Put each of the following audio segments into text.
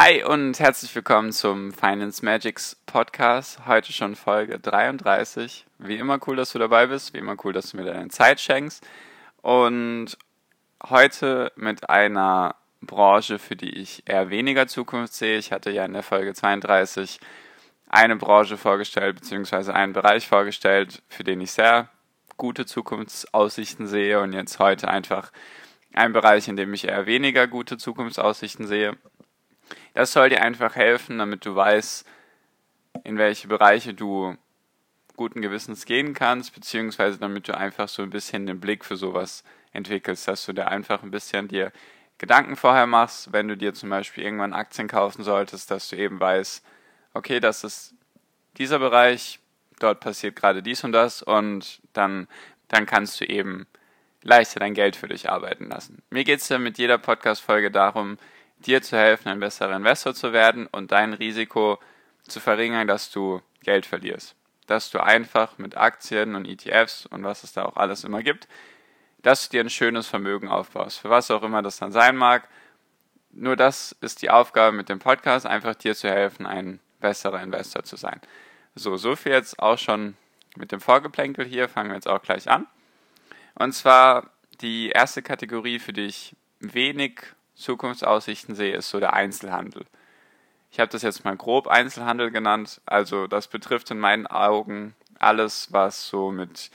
Hi und herzlich willkommen zum Finance Magics Podcast. Heute schon Folge 33. Wie immer cool, dass du dabei bist. Wie immer cool, dass du mir deine Zeit schenkst. Und heute mit einer Branche, für die ich eher weniger Zukunft sehe. Ich hatte ja in der Folge 32 eine Branche vorgestellt, beziehungsweise einen Bereich vorgestellt, für den ich sehr gute Zukunftsaussichten sehe. Und jetzt heute einfach ein Bereich, in dem ich eher weniger gute Zukunftsaussichten sehe. Das soll dir einfach helfen, damit du weißt, in welche Bereiche du guten Gewissens gehen kannst, beziehungsweise damit du einfach so ein bisschen den Blick für sowas entwickelst, dass du dir einfach ein bisschen dir Gedanken vorher machst, wenn du dir zum Beispiel irgendwann Aktien kaufen solltest, dass du eben weißt, okay, das ist dieser Bereich, dort passiert gerade dies und das und dann, dann kannst du eben leichter dein Geld für dich arbeiten lassen. Mir geht es ja mit jeder Podcast-Folge darum, dir zu helfen, ein besserer Investor zu werden und dein Risiko zu verringern, dass du Geld verlierst. Dass du einfach mit Aktien und ETFs und was es da auch alles immer gibt, dass du dir ein schönes Vermögen aufbaust. Für was auch immer das dann sein mag. Nur das ist die Aufgabe mit dem Podcast, einfach dir zu helfen, ein besserer Investor zu sein. So, so viel jetzt auch schon mit dem Vorgeplänkel hier. Fangen wir jetzt auch gleich an. Und zwar die erste Kategorie, für die ich wenig Zukunftsaussichten sehe, ist so der Einzelhandel. Ich habe das jetzt mal grob Einzelhandel genannt. Also das betrifft in meinen Augen alles, was so mit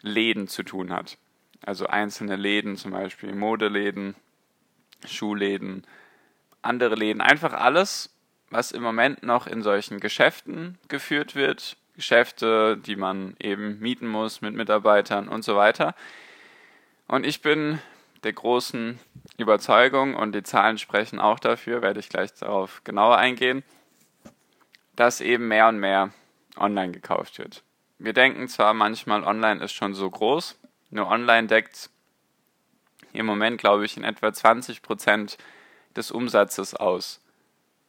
Läden zu tun hat. Also einzelne Läden, zum Beispiel Modeläden, Schuhläden, andere Läden, einfach alles, was im Moment noch in solchen Geschäften geführt wird. Geschäfte, die man eben mieten muss mit Mitarbeitern und so weiter. Und ich bin der großen Überzeugung, und die Zahlen sprechen auch dafür, werde ich gleich darauf genauer eingehen, dass eben mehr und mehr online gekauft wird. Wir denken zwar manchmal, online ist schon so groß, nur online deckt im Moment, glaube ich, in etwa 20 Prozent des Umsatzes aus.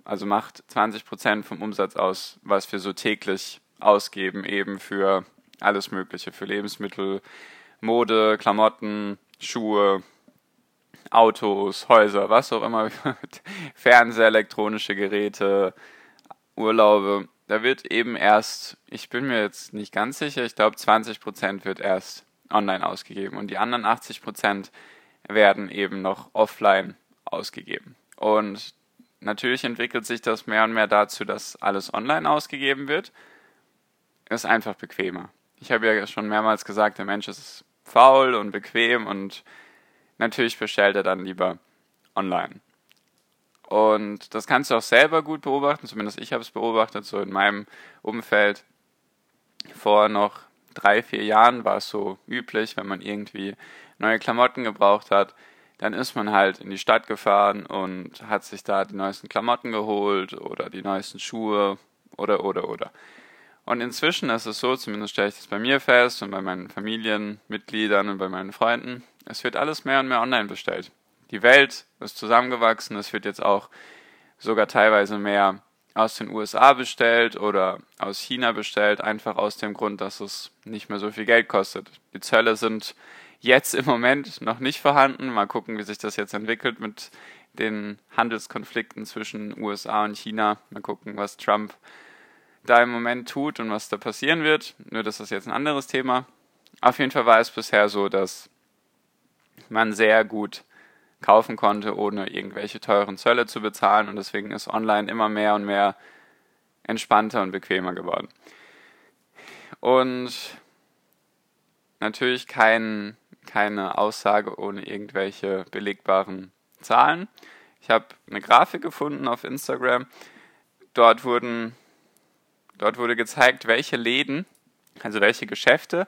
Also macht 20 Prozent vom Umsatz aus, was wir so täglich ausgeben, eben für alles Mögliche, für Lebensmittel, Mode, Klamotten, Schuhe, Autos, Häuser, was auch immer, Fernseher, elektronische Geräte, Urlaube. Da wird eben erst, ich bin mir jetzt nicht ganz sicher, ich glaube 20% wird erst online ausgegeben und die anderen 80% werden eben noch offline ausgegeben. Und natürlich entwickelt sich das mehr und mehr dazu, dass alles online ausgegeben wird. Ist einfach bequemer. Ich habe ja schon mehrmals gesagt, der Mensch ist faul und bequem und natürlich bestellt er dann lieber online. Und das kannst du auch selber gut beobachten, zumindest ich habe es beobachtet, so in meinem Umfeld. Vor noch drei, vier Jahren war es so üblich, wenn man irgendwie neue Klamotten gebraucht hat, dann ist man halt in die Stadt gefahren und hat sich da die neuesten Klamotten geholt oder die neuesten Schuhe oder, oder, oder. Und inzwischen ist es so, zumindest stelle ich das bei mir fest und bei meinen Familienmitgliedern und bei meinen Freunden, es wird alles mehr und mehr online bestellt. Die Welt ist zusammengewachsen, es wird jetzt auch sogar teilweise mehr aus den USA bestellt oder aus China bestellt, einfach aus dem Grund, dass es nicht mehr so viel Geld kostet. Die Zölle sind jetzt im Moment noch nicht vorhanden. Mal gucken, wie sich das jetzt entwickelt mit den Handelskonflikten zwischen USA und China. Mal gucken, was Trump da im Moment tut und was da passieren wird. Nur das ist jetzt ein anderes Thema. Auf jeden Fall war es bisher so, dass man sehr gut kaufen konnte, ohne irgendwelche teuren Zölle zu bezahlen. Und deswegen ist online immer mehr und mehr entspannter und bequemer geworden. Und natürlich kein, keine Aussage ohne irgendwelche belegbaren Zahlen. Ich habe eine Grafik gefunden auf Instagram. Dort wurden dort wurde gezeigt, welche Läden, also welche Geschäfte,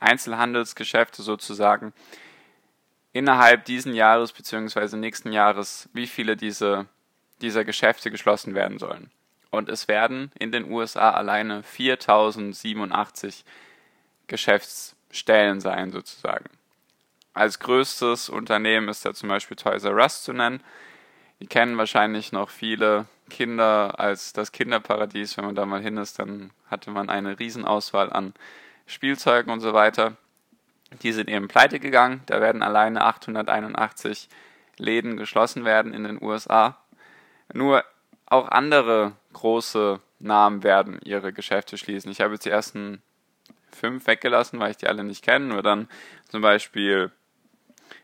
Einzelhandelsgeschäfte sozusagen, innerhalb diesen Jahres bzw. nächsten Jahres, wie viele diese dieser Geschäfte geschlossen werden sollen. Und es werden in den USA alleine 4087 Geschäftsstellen sein, sozusagen. Als größtes Unternehmen ist da zum Beispiel Toys R Us zu nennen. Die kennen wahrscheinlich noch viele Kinder als das Kinderparadies. Wenn man da mal hin ist, dann hatte man eine Riesenauswahl an Spielzeugen und so weiter. Die sind eben pleite gegangen. Da werden alleine 881 Läden geschlossen werden in den USA. Nur auch andere große Namen werden ihre Geschäfte schließen. Ich habe jetzt die ersten fünf weggelassen, weil ich die alle nicht kenne. Nur dann zum Beispiel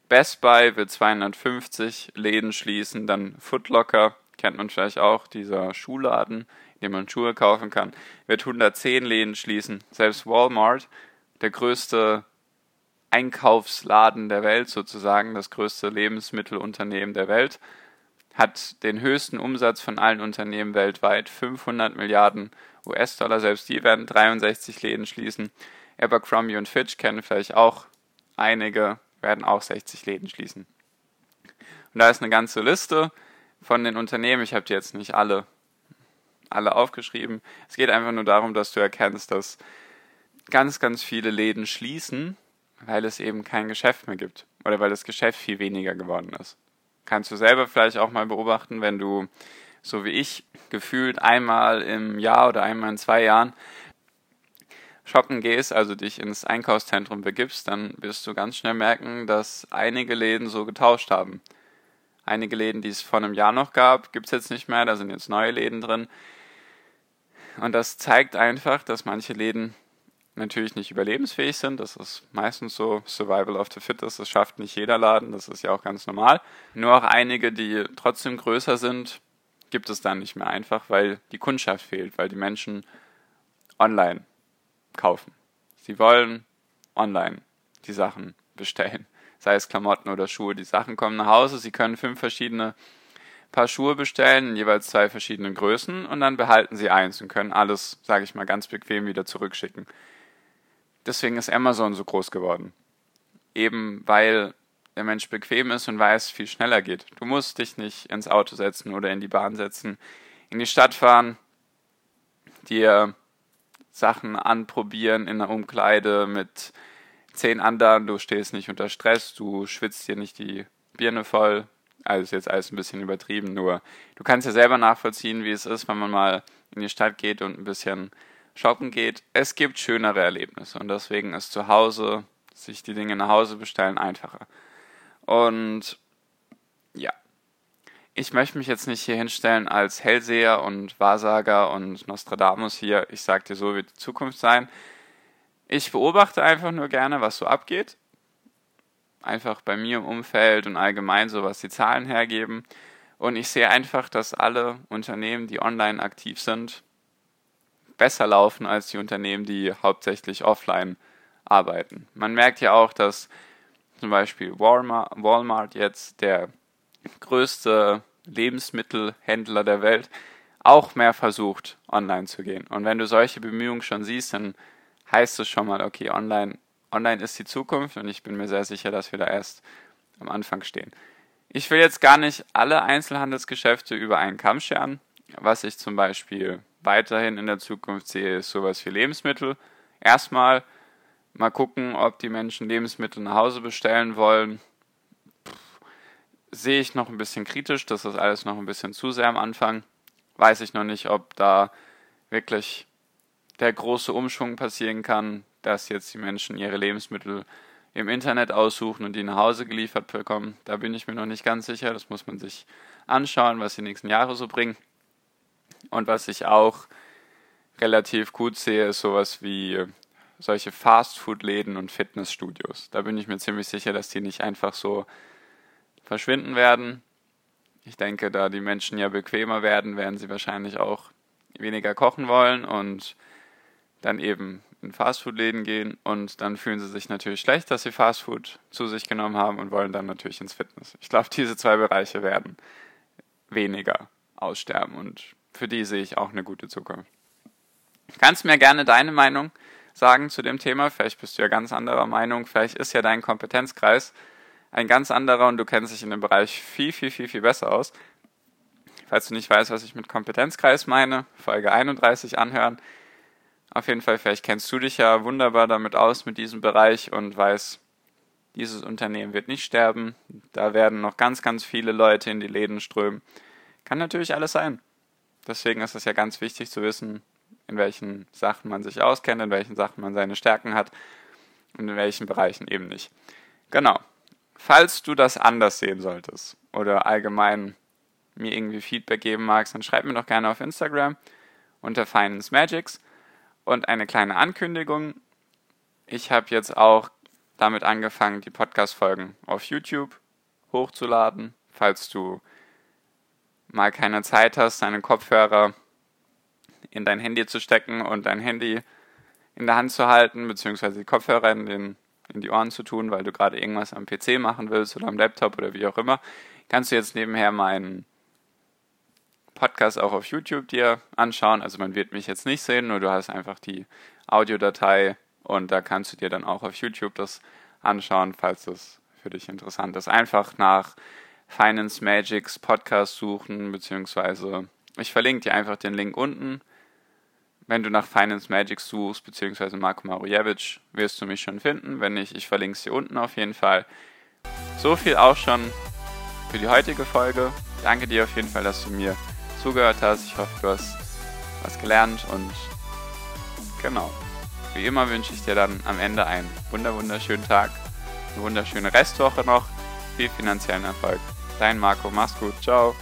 Best Buy wird 250 Läden schließen, dann Footlocker, kennt man vielleicht auch, dieser Schuhladen, in dem man Schuhe kaufen kann, wird 110 Läden schließen. Selbst Walmart, der größte Einkaufsladen der Welt sozusagen, das größte Lebensmittelunternehmen der Welt, hat den höchsten Umsatz von allen Unternehmen weltweit, 500 Milliarden US-Dollar. Selbst die werden 63 Läden schließen. Abercrombie und Fitch kennen vielleicht auch einige, werden auch 60 Läden schließen. Und da ist eine ganze Liste von den Unternehmen. Ich habe die jetzt nicht alle, alle aufgeschrieben. Es geht einfach nur darum, dass du erkennst, dass ganz, ganz viele Läden schließen, weil es eben kein Geschäft mehr gibt oder weil das Geschäft viel weniger geworden ist kannst du selber vielleicht auch mal beobachten, wenn du, so wie ich, gefühlt einmal im Jahr oder einmal in zwei Jahren shoppen gehst, also dich ins Einkaufszentrum begibst, dann wirst du ganz schnell merken, dass einige Läden so getauscht haben. Einige Läden, die es vor einem Jahr noch gab, gibt es jetzt nicht mehr, da sind jetzt neue Läden drin. Und das zeigt einfach, dass manche Läden natürlich nicht überlebensfähig sind. Das ist meistens so Survival of the Fittest. Das schafft nicht jeder Laden. Das ist ja auch ganz normal. Nur auch einige, die trotzdem größer sind, gibt es dann nicht mehr einfach, weil die Kundschaft fehlt, weil die Menschen online kaufen. Sie wollen online die Sachen bestellen. Sei es Klamotten oder Schuhe. Die Sachen kommen nach Hause. Sie können fünf verschiedene Paar Schuhe bestellen, jeweils zwei verschiedenen Größen und dann behalten sie eins und können alles, sage ich mal, ganz bequem wieder zurückschicken. Deswegen ist Amazon so groß geworden. Eben weil der Mensch bequem ist und weil es viel schneller geht. Du musst dich nicht ins Auto setzen oder in die Bahn setzen, in die Stadt fahren, dir Sachen anprobieren in der Umkleide mit zehn anderen, du stehst nicht unter Stress, du schwitzt dir nicht die Birne voll. Also ist jetzt alles ein bisschen übertrieben, nur du kannst ja selber nachvollziehen, wie es ist, wenn man mal in die Stadt geht und ein bisschen shoppen geht, es gibt schönere Erlebnisse und deswegen ist zu Hause, sich die Dinge nach Hause bestellen, einfacher. Und ja, ich möchte mich jetzt nicht hier hinstellen als Hellseher und Wahrsager und Nostradamus hier, ich sag dir, so wird die Zukunft sein. Ich beobachte einfach nur gerne, was so abgeht. Einfach bei mir im Umfeld und allgemein so, was die Zahlen hergeben. Und ich sehe einfach, dass alle Unternehmen, die online aktiv sind, besser laufen als die Unternehmen, die hauptsächlich offline arbeiten. Man merkt ja auch, dass zum Beispiel Walmart, jetzt der größte Lebensmittelhändler der Welt auch mehr versucht, online zu gehen. Und wenn du solche Bemühungen schon siehst, dann heißt es schon mal, okay, online, online ist die Zukunft und ich bin mir sehr sicher, dass wir da erst am Anfang stehen. Ich will jetzt gar nicht alle Einzelhandelsgeschäfte über einen Kamm scheren. Was ich zum Beispiel weiterhin in der Zukunft sehe, ist sowas wie Lebensmittel. Erstmal mal gucken, ob die Menschen Lebensmittel nach Hause bestellen wollen. Sehe ich noch ein bisschen kritisch, das ist alles noch ein bisschen zu sehr am Anfang. Weiß ich noch nicht, ob da wirklich der große Umschwung passieren kann, dass jetzt die Menschen ihre Lebensmittel im Internet aussuchen und die nach Hause geliefert bekommen. Da bin ich mir noch nicht ganz sicher. Das muss man sich anschauen, was die nächsten Jahre so bringen. Und was ich auch relativ gut sehe, ist sowas wie solche Fastfood-Läden und Fitnessstudios. Da bin ich mir ziemlich sicher, dass die nicht einfach so verschwinden werden. Ich denke, da die Menschen ja bequemer werden, werden sie wahrscheinlich auch weniger kochen wollen und dann eben in Fastfood-Läden gehen und dann fühlen sie sich natürlich schlecht, dass sie Fastfood zu sich genommen haben und wollen dann natürlich ins Fitness. Ich glaube, diese zwei Bereiche werden weniger aussterben und für die sehe ich auch eine gute Zukunft. Kannst mir gerne deine Meinung sagen zu dem Thema. Vielleicht bist du ja ganz anderer Meinung. Vielleicht ist ja dein Kompetenzkreis ein ganz anderer und du kennst dich in dem Bereich viel, viel, viel, viel besser aus. Falls du nicht weißt, was ich mit Kompetenzkreis meine, Folge 31 anhören. Auf jeden Fall, vielleicht kennst du dich ja wunderbar damit aus mit diesem Bereich und weißt, dieses Unternehmen wird nicht sterben. Da werden noch ganz, ganz viele Leute in die Läden strömen. Kann natürlich alles sein. Deswegen ist es ja ganz wichtig zu wissen, in welchen Sachen man sich auskennt, in welchen Sachen man seine Stärken hat und in welchen Bereichen eben nicht. Genau. Falls du das anders sehen solltest oder allgemein mir irgendwie Feedback geben magst, dann schreib mir doch gerne auf Instagram unter Finance Magics. Und eine kleine Ankündigung. Ich habe jetzt auch damit angefangen, die Podcast-Folgen auf YouTube hochzuladen. Falls du mal keine Zeit hast, deine Kopfhörer in dein Handy zu stecken und dein Handy in der Hand zu halten, beziehungsweise die Kopfhörer in, den, in die Ohren zu tun, weil du gerade irgendwas am PC machen willst oder am Laptop oder wie auch immer, kannst du jetzt nebenher meinen Podcast auch auf YouTube dir anschauen. Also man wird mich jetzt nicht sehen, nur du hast einfach die Audiodatei und da kannst du dir dann auch auf YouTube das anschauen, falls das für dich interessant ist. Einfach nach Finance Magics Podcast suchen, beziehungsweise ich verlinke dir einfach den Link unten. Wenn du nach Finance Magics suchst, beziehungsweise Marko Marujewicz, wirst du mich schon finden. Wenn nicht, ich verlinke es dir unten auf jeden Fall. So viel auch schon für die heutige Folge. Danke dir auf jeden Fall, dass du mir zugehört hast. Ich hoffe, du hast was gelernt und genau. Wie immer wünsche ich dir dann am Ende einen wunderschönen Tag, eine wunderschöne Restwoche noch, viel finanziellen Erfolg. Dein Marco, mach's gut, ciao.